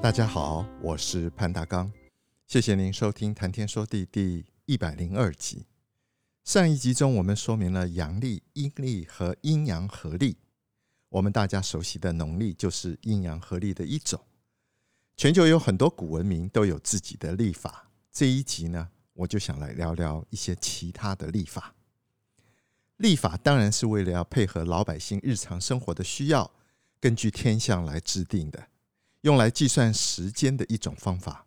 大家好，我是潘大刚，谢谢您收听《谈天说地》第一百零二集。上一集中，我们说明了阳历、阴历和阴阳合历。我们大家熟悉的农历就是阴阳合历的一种。全球有很多古文明都有自己的历法。这一集呢，我就想来聊聊一些其他的历法。历法当然是为了要配合老百姓日常生活的需要，根据天象来制定的。用来计算时间的一种方法。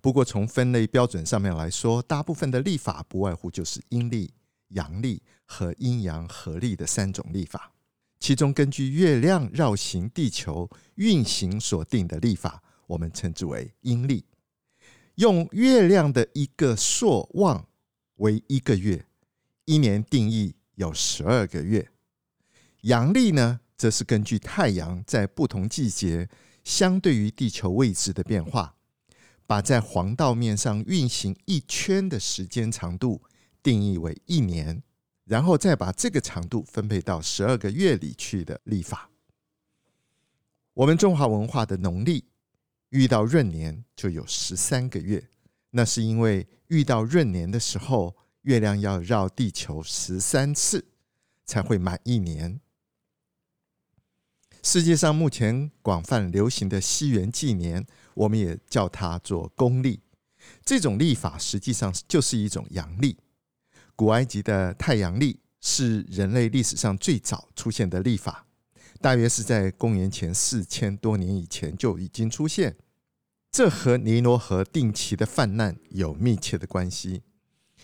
不过，从分类标准上面来说，大部分的历法不外乎就是阴历、阳历和阴阳合历的三种历法。其中，根据月亮绕行地球运行所定的历法，我们称之为阴历。用月亮的一个朔望为一个月，一年定义有十二个月。阳历呢，则是根据太阳在不同季节。相对于地球位置的变化，把在黄道面上运行一圈的时间长度定义为一年，然后再把这个长度分配到十二个月里去的历法。我们中华文化的农历遇到闰年就有十三个月，那是因为遇到闰年的时候，月亮要绕地球十三次才会满一年。世界上目前广泛流行的西元纪年，我们也叫它做公历。这种历法实际上就是一种阳历。古埃及的太阳历是人类历史上最早出现的历法，大约是在公元前四千多年以前就已经出现。这和尼罗河定期的泛滥有密切的关系。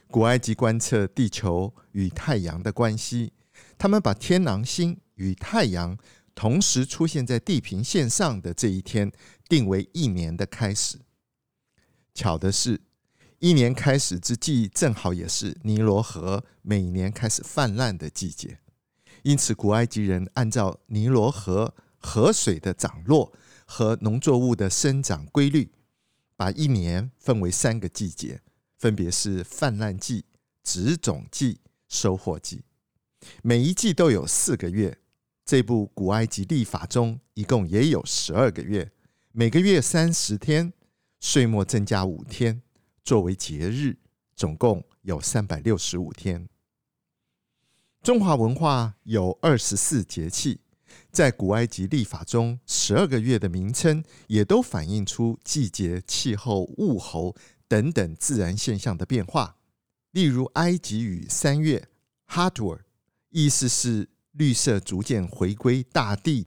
古埃及观测地球与太阳的关系，他们把天狼星与太阳。同时出现在地平线上的这一天，定为一年的开始。巧的是，一年开始之际，正好也是尼罗河每年开始泛滥的季节。因此，古埃及人按照尼罗河河水的涨落和农作物的生长规律，把一年分为三个季节，分别是泛滥季、植种季、收获季。每一季都有四个月。这部古埃及历法中一共也有十二个月，每个月三十天，岁末增加五天作为节日，总共有三百六十五天。中华文化有二十四节气，在古埃及历法中，十二个月的名称也都反映出季节、气候、物候等等自然现象的变化。例如，埃及语三月 h a r d w a r 意思是。绿色逐渐回归大地。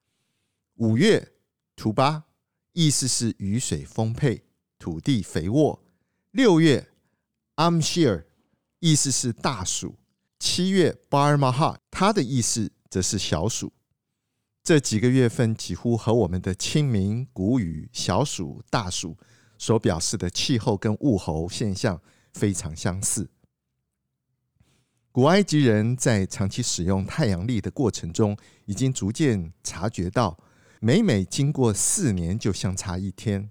五月图巴，意思是雨水丰沛，土地肥沃。六月阿姆希尔，意思是大暑。七月巴尔马哈，它的意思则是小暑。这几个月份几乎和我们的清明、谷雨、小暑、大暑所表示的气候跟物候现象非常相似。古埃及人在长期使用太阳历的过程中，已经逐渐察觉到，每每经过四年就相差一天。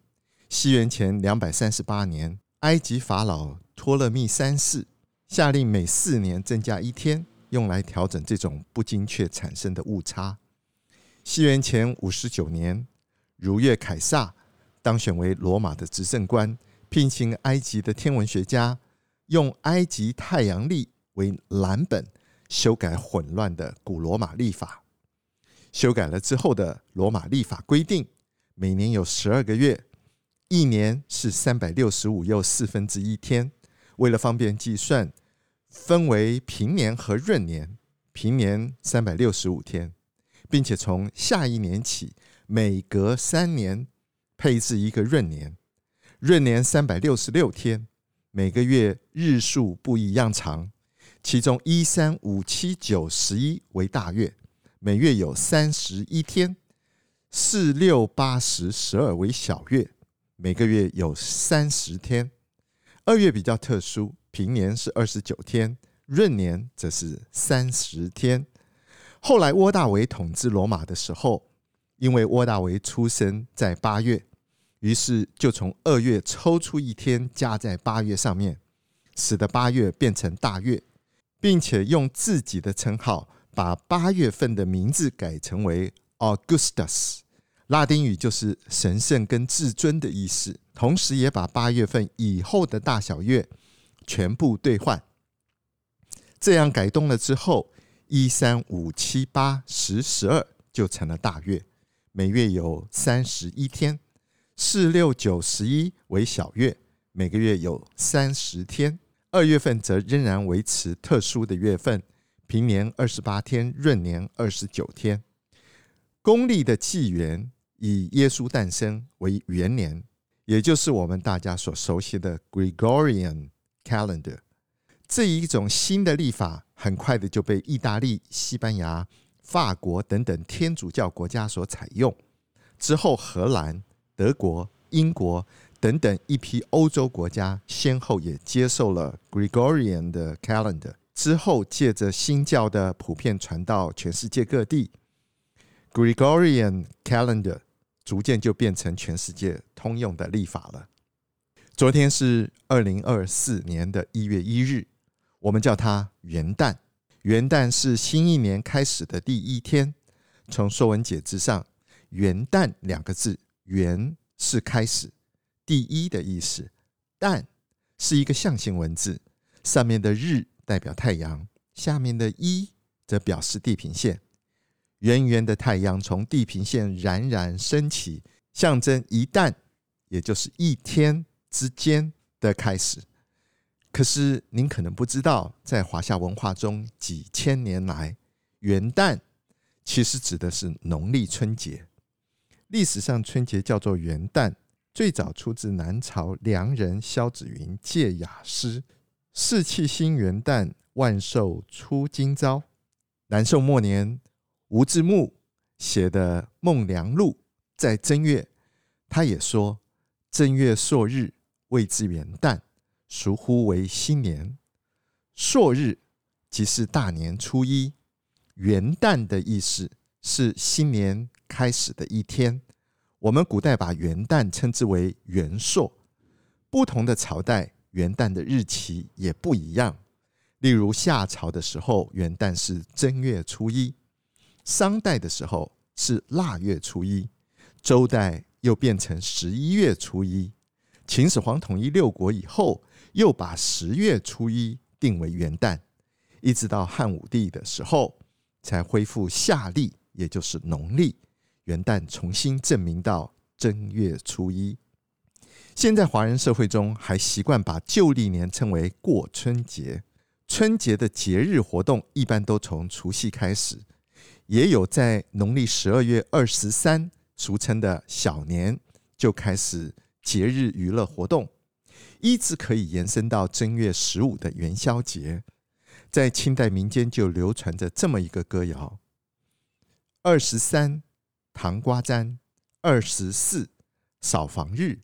西元前两百三十八年，埃及法老托勒密三世下令每四年增加一天，用来调整这种不精确产生的误差。西元前五十九年，儒约凯撒当选为罗马的执政官，聘请埃及的天文学家，用埃及太阳历。为蓝本修改混乱的古罗马历法，修改了之后的罗马历法规定，每年有十二个月，一年是三百六十五又四分之一天。为了方便计算，分为平年和闰年，平年三百六十五天，并且从下一年起，每隔三年配置一个闰年，闰年三百六十六天，每个月日数不一样长。其中一三五七九十一为大月，每月有三十一天，四六八十十二为小月，每个月有三十天。二月比较特殊，平年是二十九天，闰年则是三十天。后来窝大维统治罗马的时候，因为窝大维出生在八月，于是就从二月抽出一天加在八月上面，使得八月变成大月，并且用自己的称号把八月份的名字改成为 Augustus，拉丁语就是神圣跟至尊的意思。同时，也把八月份以后的大小月全部兑换。这样改动了之后，一三五七八十十二就成了大月，每月有三十一天。四六九十一为小月，每个月有三十天。二月份则仍然维持特殊的月份，平年二十八天，闰年二十九天。公历的纪元以耶稣诞生为元年。也就是我们大家所熟悉的 Gregorian Calendar，这一种新的历法，很快的就被意大利、西班牙、法国等等天主教国家所采用。之后，荷兰、德国、英国等等一批欧洲国家先后也接受了 Gregorian 的 Calendar。之后，借着新教的普遍传到全世界各地，Gregorian Calendar。逐渐就变成全世界通用的历法了。昨天是二零二四年的一月一日，我们叫它元旦。元旦是新一年开始的第一天。从《说文解字》上，“元旦”两个字，“元”是开始，第一的意思；“旦”是一个象形文字，上面的“日”代表太阳，下面的“一”则表示地平线。圆圆的太阳从地平线冉冉升起，象征一旦，也就是一天之间的开始。可是您可能不知道，在华夏文化中，几千年来，元旦其实指的是农历春节。历史上春节叫做元旦，最早出自南朝梁人萧子云《借雅诗》：“士气兴元旦，万寿初今朝。”南宋末年。吴志牧写的《孟良录》在正月，他也说：“正月朔日，谓之元旦，俗呼为新年。朔日即是大年初一，元旦的意思是新年开始的一天。我们古代把元旦称之为元朔。不同的朝代，元旦的日期也不一样。例如夏朝的时候，元旦是正月初一。”商代的时候是腊月初一，周代又变成十一月初一，秦始皇统一六国以后，又把十月初一定为元旦，一直到汉武帝的时候才恢复夏历，也就是农历，元旦重新正明到正月初一。现在华人社会中还习惯把旧历年称为过春节，春节的节日活动一般都从除夕开始。也有在农历十二月二十三，俗称的小年，就开始节日娱乐活动，一直可以延伸到正月十五的元宵节。在清代民间就流传着这么一个歌谣：二十三糖瓜粘，二十四扫房日，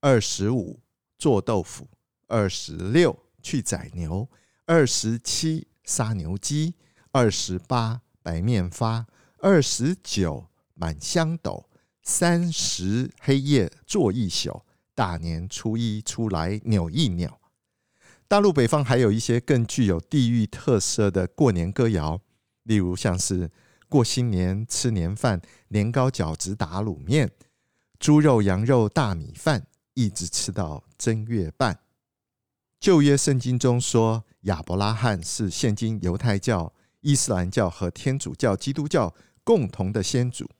二十五做豆腐，二十六去宰牛，二十七杀牛鸡，二十八。白面发，二十九满香斗，三十黑夜做一宿，大年初一出来扭一扭。大陆北方还有一些更具有地域特色的过年歌谣，例如像是过新年吃年饭，年糕饺子打卤面，猪肉羊肉大米饭，一直吃到正月半。旧约圣经中说，亚伯拉罕是现今犹太教。伊斯兰教和天主教、基督教共同的先祖。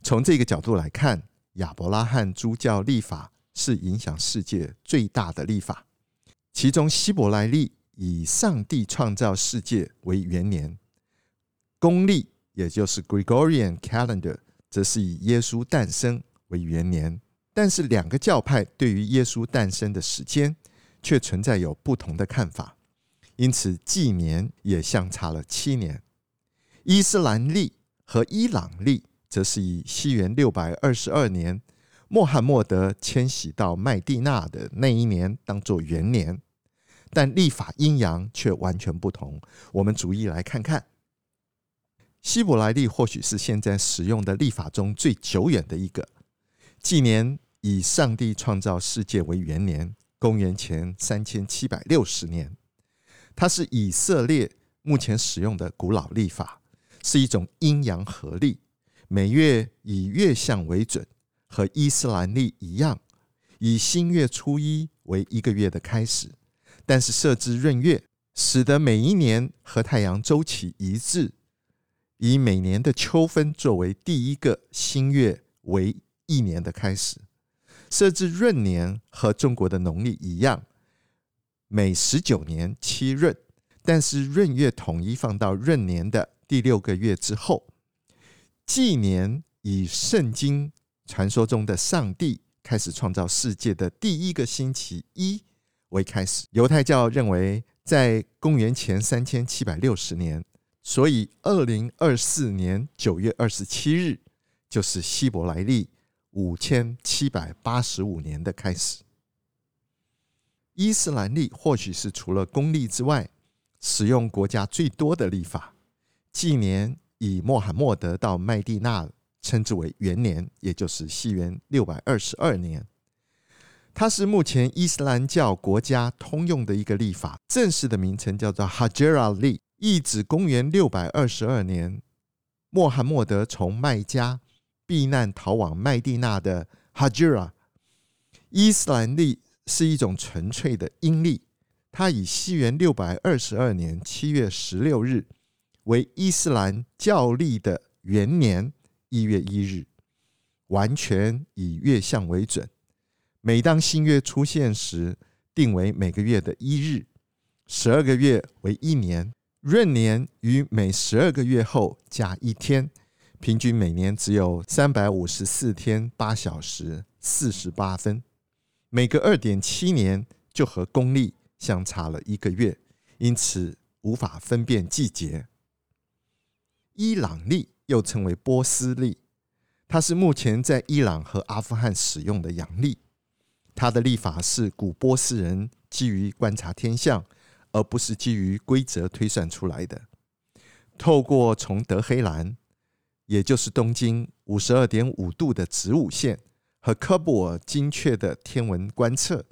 从这个角度来看，亚伯拉罕诸教历法是影响世界最大的历法。其中，希伯来历以上帝创造世界为元年，公历也就是 Gregorian Calendar，则是以耶稣诞生为元年。但是，两个教派对于耶稣诞生的时间却存在有不同的看法。因此，纪年也相差了七年。伊斯兰历和伊朗历则是以西元六百二十二年，穆罕默德迁徙到麦地那的那一年当做元年，但历法阴阳却完全不同。我们逐一来看看。希伯来历或许是现在使用的历法中最久远的一个。纪年以上帝创造世界为元年，公元前三千七百六十年。它是以色列目前使用的古老历法，是一种阴阳合历，每月以月相为准，和伊斯兰历一样，以新月初一为一个月的开始，但是设置闰月，使得每一年和太阳周期一致。以每年的秋分作为第一个新月为一年的开始，设置闰年和中国的农历一样，每十九年七闰，但是闰月统一放到闰年的第六个月之后。纪年以圣经传说中的上帝开始创造世界的第一个星期一为开始。犹太教认为，在公元前三千七百六十年。所以，二零二四年九月二十七日就是希伯来历五千七百八十五年的开始。伊斯兰历或许是除了公历之外，使用国家最多的历法。纪年以穆罕默德到麦地那称之为元年，也就是西元六百二十二年。它是目前伊斯兰教国家通用的一个历法，正式的名称叫做哈吉拉历。意指公元六百二十二年，穆罕默德从麦加避难逃往麦地那的哈吉拉。伊斯兰历是一种纯粹的阴历，它以西元六百二十二年七月十六日为伊斯兰教历的元年一月一日，完全以月相为准。每当新月出现时，定为每个月的一日，十二个月为一年。闰年于每十二个月后加一天，平均每年只有三百五十四天八小时四十八分。每隔二点七年就和公历相差了一个月，因此无法分辨季节。伊朗历又称为波斯历，它是目前在伊朗和阿富汗使用的阳历。它的历法是古波斯人基于观察天象。而不是基于规则推算出来的。透过从德黑兰，也就是东经五十二点五度的子午线和科布尔精确的天文观测，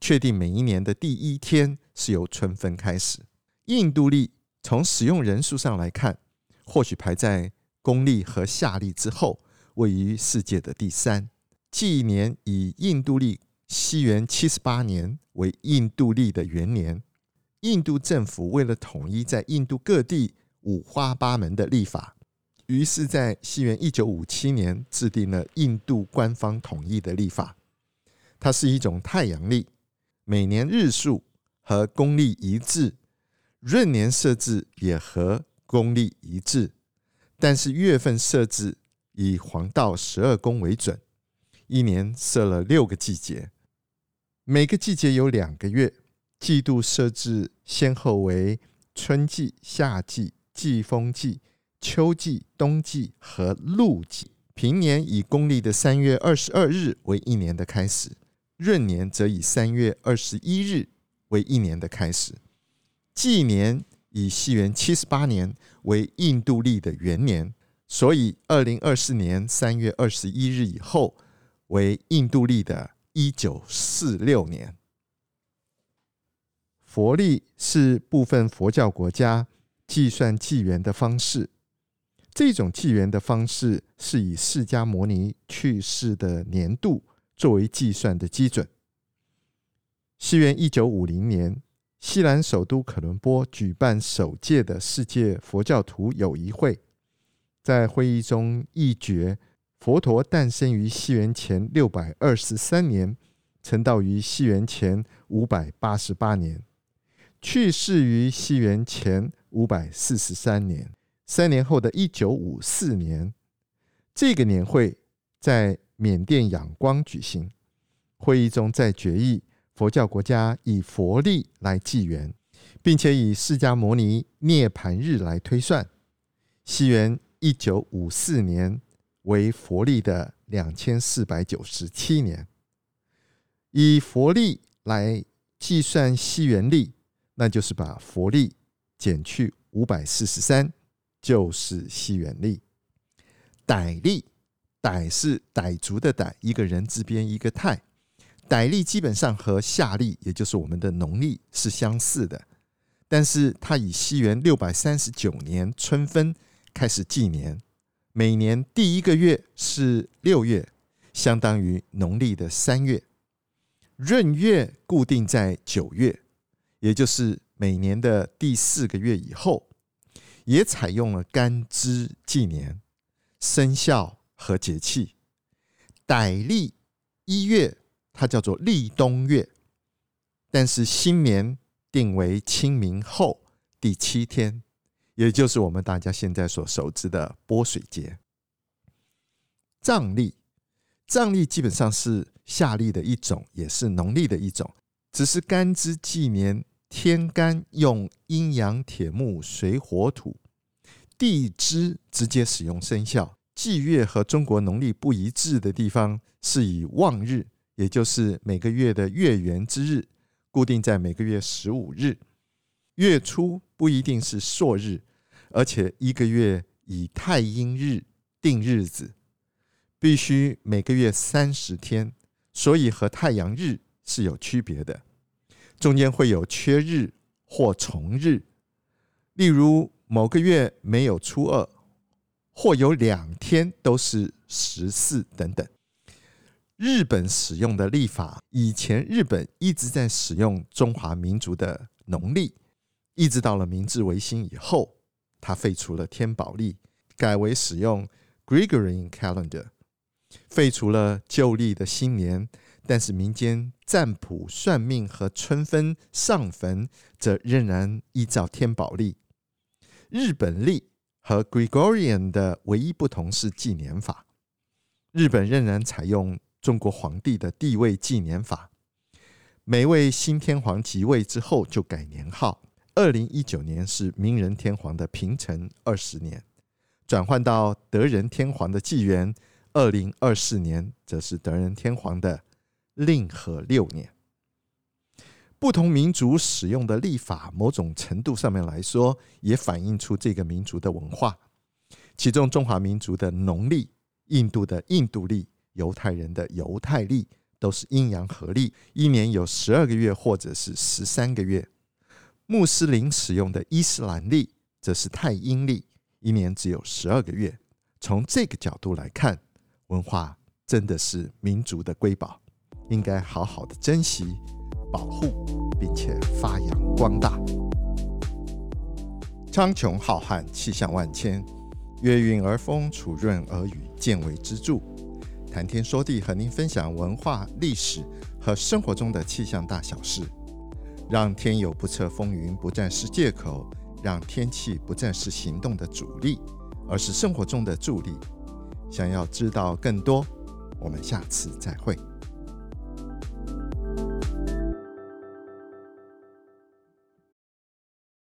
确定每一年的第一天是由春分开始。印度历从使用人数上来看，或许排在公历和夏历之后，位于世界的第三。纪年以印度历西元七十八年为印度历的元年。印度政府为了统一在印度各地五花八门的历法，于是，在西元一九五七年制定了印度官方统一的历法。它是一种太阳历，每年日数和公历一致，闰年设置也和公历一致，但是月份设置以黄道十二宫为准，一年设了六个季节，每个季节有两个月。季度设置先后为春季、夏季、季风季、秋季、冬季和露季。平年以公历的三月二十二日为一年的开始，闰年则以三月二十一日为一年的开始。纪年以西元七十八年为印度历的元年，所以二零二四年三月二十一日以后为印度历的一九四六年。佛历是部分佛教国家计算纪元的方式。这种纪元的方式是以释迦牟尼去世的年度作为计算的基准。西元一九五零年，西兰首都可伦坡举办首届的世界佛教徒友谊会，在会议中议决，佛陀诞生于西元前六百二十三年，成道于西元前五百八十八年。去世于西元前五百四十三年，三年后的一九五四年，这个年会在缅甸仰光举行。会议中在决议，佛教国家以佛历来纪元，并且以释迦牟尼涅槃日来推算。西元一九五四年为佛历的两千四百九十七年。以佛历来计算西元历，那就是把佛历减去五百四十三，就是西元历。歹历，歹是傣族的傣，一个人字边一个泰。歹历基本上和夏历，也就是我们的农历是相似的，但是它以西元六百三十九年春分开始纪年，每年第一个月是六月，相当于农历的三月。闰月固定在九月，也就是每年的第四个月以后，也采用了干支纪年、生肖和节气。傣历一月，它叫做立冬月，但是新年定为清明后第七天，也就是我们大家现在所熟知的泼水节。藏历，藏历基本上是。夏历的一种，也是农历的一种，只是干支纪年，天干用阴阳铁木水火土，地支直接使用生肖。祭月和中国农历不一致的地方，是以望日，也就是每个月的月圆之日，固定在每个月十五日。月初不一定是朔日，而且一个月以太阴日定日子，必须每个月三十天。所以和太阳日是有区别的，中间会有缺日或重日，例如某个月没有初二，或有两天都是十四等等。日本使用的历法，以前日本一直在使用中华民族的农历，一直到了明治维新以后，他废除了天宝历，改为使用 Gregorian Calendar。废除了旧历的新年，但是民间占卜算命和春分上坟则仍然依照天宝历。日本历和 Gregorian 的唯一不同是纪年法。日本仍然采用中国皇帝的帝位纪年法，每位新天皇即位之后就改年号。二零一九年是明仁天皇的平成二十年，转换到德仁天皇的纪元。二零二四年则是德仁天皇的令和六年。不同民族使用的历法，某种程度上面来说，也反映出这个民族的文化。其中，中华民族的农历、印度的印度历、犹太人的犹太历，都是阴阳合历，一年有十二个月或者是十三个月。穆斯林使用的伊斯兰历，则是太阴历，一年只有十二个月。从这个角度来看，文化真的是民族的瑰宝，应该好好的珍惜、保护，并且发扬光大。苍穹浩瀚，气象万千，月运而风，楚润而雨，见微知著。谈天说地，和您分享文化、历史和生活中的气象大小事，让天有不测风云不再是借口，让天气不再是行动的阻力，而是生活中的助力。想要知道更多，我们下次再会。